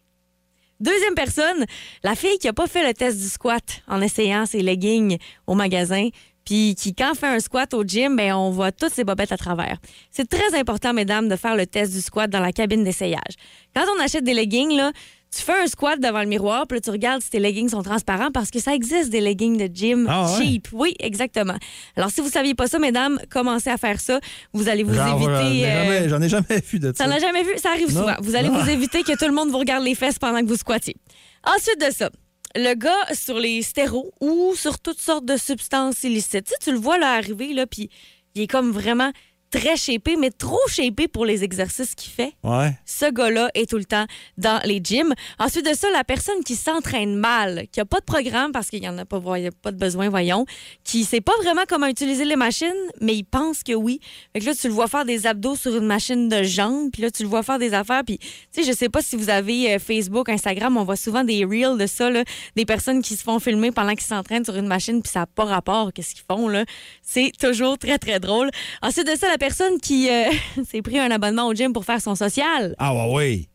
Deuxième personne, la fille qui a pas fait le test du squat en essayant ses leggings au magasin, puis qui, quand fait un squat au gym, ben, on voit toutes ses bobettes à travers. C'est très important, mesdames, de faire le test du squat dans la cabine d'essayage. Quand on achète des leggings, là, tu fais un squat devant le miroir, puis là, tu regardes si tes leggings sont transparents parce que ça existe des leggings de gym Ah ouais? cheap. Oui, exactement. Alors, si vous saviez pas ça, mesdames, commencez à faire ça. Vous allez vous Genre, j'en éviter. euh, J'en ai jamais vu de ça. ça n'a jamais vu, ça arrive Non? souvent. Vous allez Non? vous éviter que tout le monde vous regarde les fesses pendant que vous squattiez. Ensuite de ça, le gars sur les stéros ou sur toutes sortes de substances illicites. Tu, sais, tu le vois là arriver, là, puis il est comme vraiment très shapé, mais trop shapé pour les exercices qu'il fait. Ouais. Ce gars-là est tout le temps dans les gyms. Ensuite de ça, la personne qui s'entraîne mal, qui a pas de programme parce qu'il y en a pas, voy- pas de besoin, voyons, qui sait pas vraiment comment utiliser les machines, mais il pense que oui. Fait que là, tu le vois faire des abdos sur une machine de jambes, puis là, tu le vois faire des affaires, puis tu sais, je sais pas si vous avez euh, Facebook, Instagram, on voit souvent des reels de ça, là, des personnes qui se font filmer pendant qu'ils s'entraînent sur une machine, puis ça n'a pas rapport, qu'est-ce qu'ils font, là. C'est toujours très, très drôle. Ensuite de ça, la personne qui euh, s'est pris un abonnement au gym pour faire son social, Ah, ouais, oui.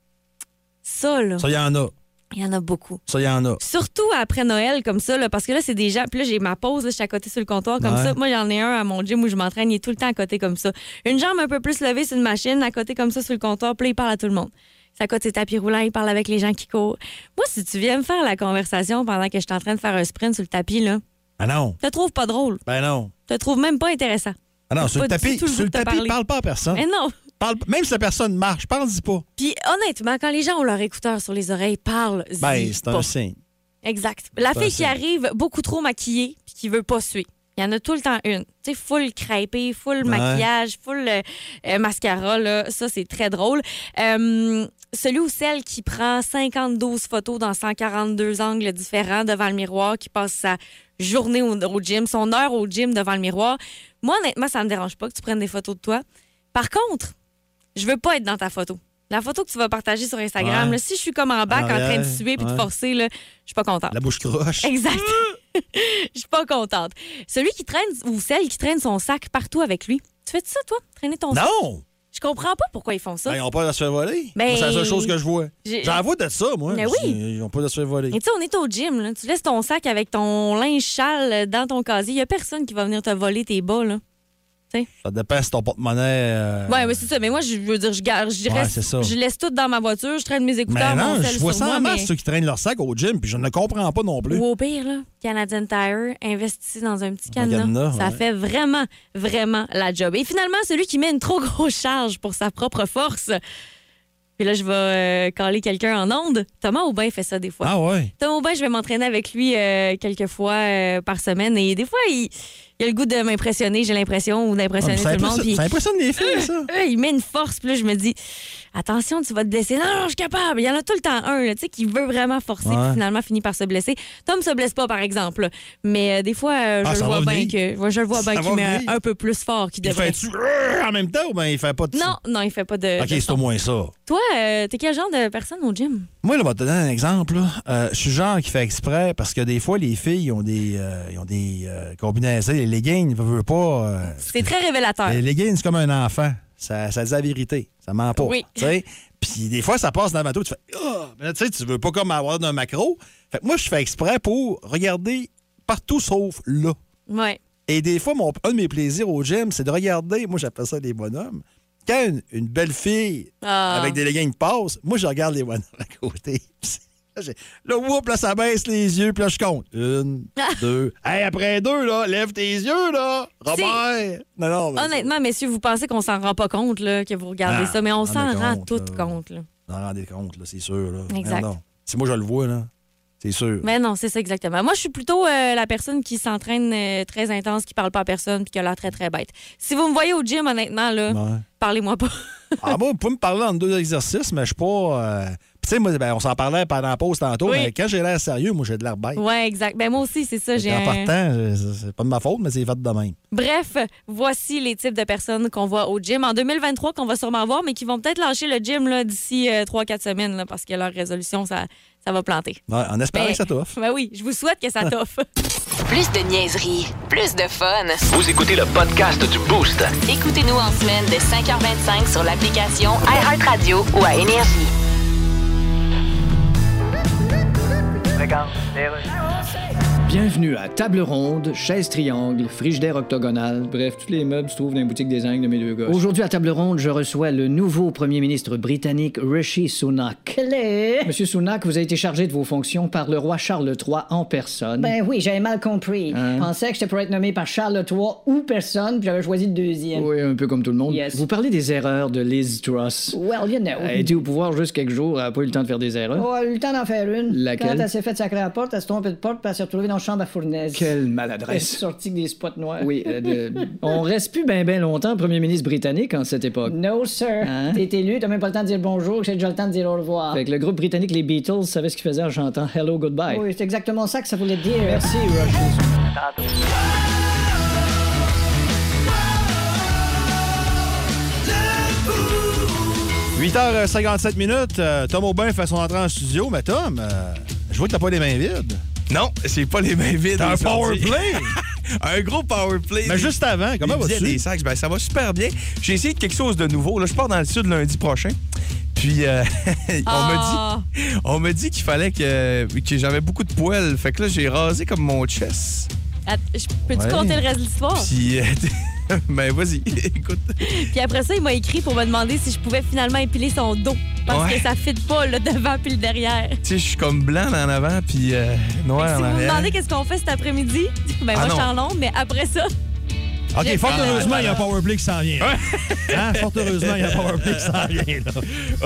ça, là, Ça, il y en a. il y en a beaucoup. Ça, il y en a. Surtout après Noël, comme ça, là, parce que là, c'est des gens. Puis là, j'ai ma pause, là, je suis à côté sur le comptoir, comme Ouais. ça. Moi, j'en ai un à mon gym où je m'entraîne, il est tout le temps à côté, comme ça. Une jambe un peu plus levée sur une machine, à côté, comme ça, sur le comptoir, puis là, il parle à tout le monde. À côté de tapis roulant, il parle avec les gens qui courent. Moi, si tu viens me faire la conversation pendant que je suis en train de faire un sprint sur le tapis, là, Ben non. te trouve pas drôle. Ben non. Te trouve même pas intéressant. Ah non, sur le tapis, sur le tapis, parle pas à personne. Mais non. Parle- même si la personne marche, parle-y pas. Puis honnêtement, quand les gens ont leur écouteur sur les oreilles, parlent. Ben, c'est un signe. Exact. La fille qui arrive beaucoup trop maquillée puis qui veut pas suer. Il y en a tout le temps une. Tu sais, full crêpé, full maquillage, full euh, euh, mascara, là. Ça, c'est très drôle. Euh, celui ou celle qui prend 52 photos dans 142 angles différents devant le miroir, qui passe sa journée au, au gym, son heure au gym devant le miroir. Moi, honnêtement, ça me dérange pas que tu prennes des photos de toi. Par contre, je veux pas être dans ta photo. La photo que tu vas partager sur Instagram, Ouais. là, si je suis comme en bac En en train de suer puis de forcer, je suis pas contente. La bouche croche. Exact. Je suis pas contente. Celui qui traîne ou celle qui traîne son sac partout avec lui. Tu fais ça, toi? Traîner ton sac? Non! Je comprends pas pourquoi ils font ça. Ben, ils ont peur de se faire voler. Ben, C'est la seule chose que je vois. vois de ça, moi. Mais oui. Ils ont peur de se faire voler. Et tu sais, on est au gym, là. Tu laisses ton sac avec ton linge châle dans ton casier. Il y a personne qui va venir te voler tes bas, là. Ça dépend si ton porte-monnaie. euh, Ouais, mais c'est ça. Mais moi, je veux dire, je, garde, je, Ouais, reste- je laisse tout dans ma voiture, je traîne mes écouteurs, non, je vois ça en masse, mais- ceux qui traînent leur sac au gym, puis je ne comprends pas non plus. Ou au pire, là, Canadian Tire, investi dans un petit cadenas. cadenas, ça ouais. fait vraiment, vraiment la job. Et finalement, celui qui met une trop grosse charge pour sa propre force. Puis là, je vais euh, caler quelqu'un en onde. Thomas Aubin fait ça des fois. Ah ouais. Thomas Aubin, je vais m'entraîner avec lui euh, quelques fois euh, par semaine. Et des fois, il, il a le goût de m'impressionner, j'ai l'impression, ou Ah, d'impressionner ça, tout le monde. Puis- ça impressionne les filles, ça. euh, il met une force, puis là, je me dis, attention, tu vas te blesser. Non, non, je suis capable. Il y en a tout le temps un, là, tu sais, qui veut vraiment forcer, Ouais. puis finalement finit par se blesser. Tom se blesse pas, par exemple. Mais euh, des fois, euh, Ah, je, ça le vois bien venir. que, ouais, je le vois Ça bien va qu'il met venir. un, un peu plus fort qu'il Il devrait. fait-tu euh, en même temps ou bien il fait pas de Non, non, il fait pas de. OK, de c'est au moins ça. Toi, euh, t'es quel genre de personne au gym? Moi, là, je vais te donner un exemple. là. Euh, je suis le genre qui fait exprès parce que des fois, les filles ont des, euh, ils ont des euh, combinaisons. Les leggings, ils veulent pas. euh, C'est très révélateur. les leggings, c'est comme un enfant. Ça, ça dit la vérité. Ça ment pas. Oui. tu sais. Puis des fois, ça passe dans le bateau. Tu fais Ah! Mais tu sais, tu veux pas comme avoir d'un macro. Fait que moi, je fais exprès pour regarder partout sauf là. Ouais. Et des fois, mon, un de mes plaisirs au gym, c'est de regarder, moi j'appelle ça des bonhommes. Quand une, une belle fille Ah. avec des leggings passe, moi je regarde les bonhommes à côté. Là, whoop, là, ça baisse les yeux, puis là, je compte. Une, deux. Hey, après deux, là, lève tes yeux, là. Robert. Non, non, mais- Honnêtement, messieurs, vous pensez qu'on s'en rend pas compte là, que vous regardez Ah, ça, mais on on s'en est rend compte, tout là. compte. Là. Vous en rendez compte, là, c'est sûr. Là. Exact. Non. Si moi, je le vois, là, c'est sûr. Mais non, c'est ça exactement. Moi, je suis plutôt euh, la personne qui s'entraîne euh, très intense, qui parle pas à personne, puis qui a l'air très, très bête. Si vous me voyez au gym, honnêtement, là, Ouais. parlez-moi pas. Ah, moi, vous pouvez me parler en deux exercices, mais je suis pas. euh, Tu sais, moi, ben, on s'en parlait pendant la pause tantôt, Oui. mais quand j'ai l'air sérieux, moi, j'ai de l'air bête. ouais, exact. Ben moi aussi, c'est ça. J'ai En un- partant, je- c'est pas de ma faute, mais c'est fait de même. Bref, voici les types de personnes qu'on voit au gym en 2023 qu'on va sûrement voir, mais qui vont peut-être lâcher le gym là, d'ici 3-4 semaines là, parce que leur résolution, ça, ça va planter. Ouais, en espérant Mais- que ça t'offre. Ben oui, je vous souhaite que ça t'offre. Plus de niaiserie, plus de fun. Vous écoutez le podcast du Boost. Écoutez-nous en semaine de 5h25 sur l'application iHeartRadio ou à Énergie. Takeout. Daily. Bienvenue à Table Ronde, Chaise Triangle, Frigidaire Octogonal, bref, tous les meubles se trouvent dans les boutiques des Ingles de mes deux gosses. Aujourd'hui, à Table Ronde, je reçois le nouveau premier ministre britannique Rishi Sunak. Monsieur Sunak, vous avez été chargé de vos fonctions par le roi Charles III en personne. Ben oui, j'avais mal compris. Hein? Je pensais que j'étais pour être nommé par Charles III ou personne, puis j'avais choisi le deuxième. Oui, un peu comme tout le monde. Yes. Vous parlez des erreurs de Liz Truss. Well, you know. Elle a été au pouvoir juste quelques jours, elle n'a pas eu le temps de faire des erreurs. Oh, elle a eu le temps d'en faire une. Laquelle? Quand elle s'est fait sacrer à la porte, elle s'est trompée de porte, puis elle s'est retrouvée dans la chambre à fournaise. Quelle Elle est maladresse. sortie avec des spots noirs. Oui, euh, de- on reste plus bien ben longtemps premier ministre britannique en cette époque. No, sir. Hein? T'es élu, t'as même pas le temps de dire bonjour, j'ai déjà le temps de dire au revoir. Fait que le groupe britannique les Beatles savait ce qu'ils faisaient en chantant Hello Goodbye. Oui, c'est exactement ça que ça voulait dire. Merci, Rush. 8h57 minutes, euh, Tom Aubin fait son entrée en studio, mais Tom, euh, je vois que t'as pas les mains vides. Non, c'est pas les mains vides. Un power play! un gros power play. mais juste avant, comment vas-tu? des sacs, ben, ça va super bien. J'ai essayé de quelque chose de nouveau. Là, je pars dans le sud lundi prochain. Puis euh, on Ah. m'a dit, on m'a dit qu'il fallait que, que j'avais beaucoup de poils. Fait que là, j'ai rasé comme mon chest. Peux-tu Ouais. compter le reste de l'histoire? Puis, euh, ben vas-y, écoute. Puis après ça, il m'a écrit pour me demander si je pouvais finalement épiler son dos. Parce Ouais. que ça fit pas le devant puis le derrière. Tu sais, je suis comme blanc en avant, puis euh, noir si en vous me arrière. demandez qu'est-ce qu'on fait cet après-midi, ben Ah moi je suis en long, mais après ça, OK, fort heureusement, il y a un powerplay qui s'en vient. Hein? Fort heureusement, il y a un powerplay qui s'en vient. Là.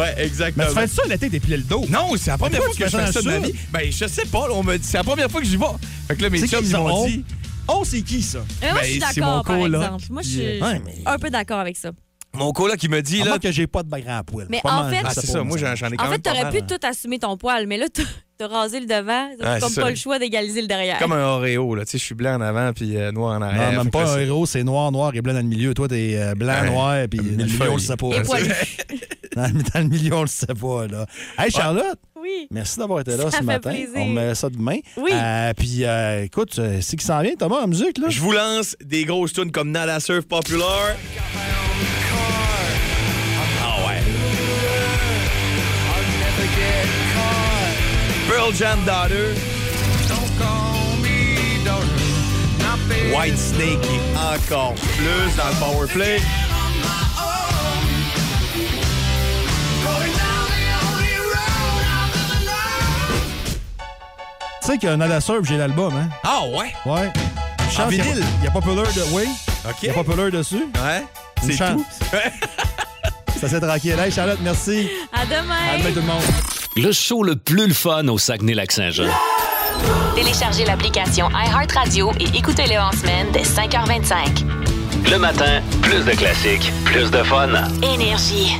Ouais, Mais exactement. tu fais ça l'été, plié le dos. Non, c'est la première Pourquoi fois que je fais ça de dans ma vie. Ben, je sais pas, on me dit, c'est la première fois que j'y vais. Fait que là, mes chums, ils m'ont on? dit. Oh, c'est qui ça? Mais moi, Ben, je suis c'est d'accord, par coloc, exemple. Moi, je suis Ouais, mais- un peu d'accord avec ça. Mon coloc, il me dit, là. que j'ai pas de grand poil. Mais en fait- Ah, c'est ça, mais moi, j'en j'en ai quand En fait, même pas t'aurais mal, pu hein. tout assumer ton poil, mais là, t'as t'as rasé le devant. T'as Ouais, comme c'est pas le choix d'égaliser le derrière. Comme un Oreo, là. Tu sais, je suis blanc en avant, puis euh, noir en arrière. Non, Fait même que pas là, un c'est- héros, c'est noir, noir et blanc dans le milieu. Toi, t'es euh, blanc, Ouais. noir, puis dans le milieu, on le sait pas. Et là. poilu. Dans, le- dans le milieu, on le sait pas. Là. Hey, Charlotte, Oui. merci d'avoir été là Ça ce fait matin. plaisir. On met ça demain. Oui. Euh, puis, euh, écoute, euh, c'est qui s'en vient, Thomas, en musique, là? Je vous lance des grosses tunes comme Nada Surf Popular. Ah ouais. Pearl Jam Daughter. White Snake est encore plus dans le power Tu sais qu'il y a un Nada Surf, j'ai l'album, hein? Ah ouais? Ouais. Chance a- vinyle? Il y a Popular de... Oui. OK. Il y a Popular dessus. Ouais. C'est tout. C'est assez tranquille. Hey, Charlotte, merci. À demain. À demain, tout le monde. Le show le plus le fun au Saguenay-Lac-Saint-Jean. Téléchargez l'application iHeartRadio et écoutez-le en semaine dès 5h25. Le matin, plus de classiques, plus de fun. Énergie.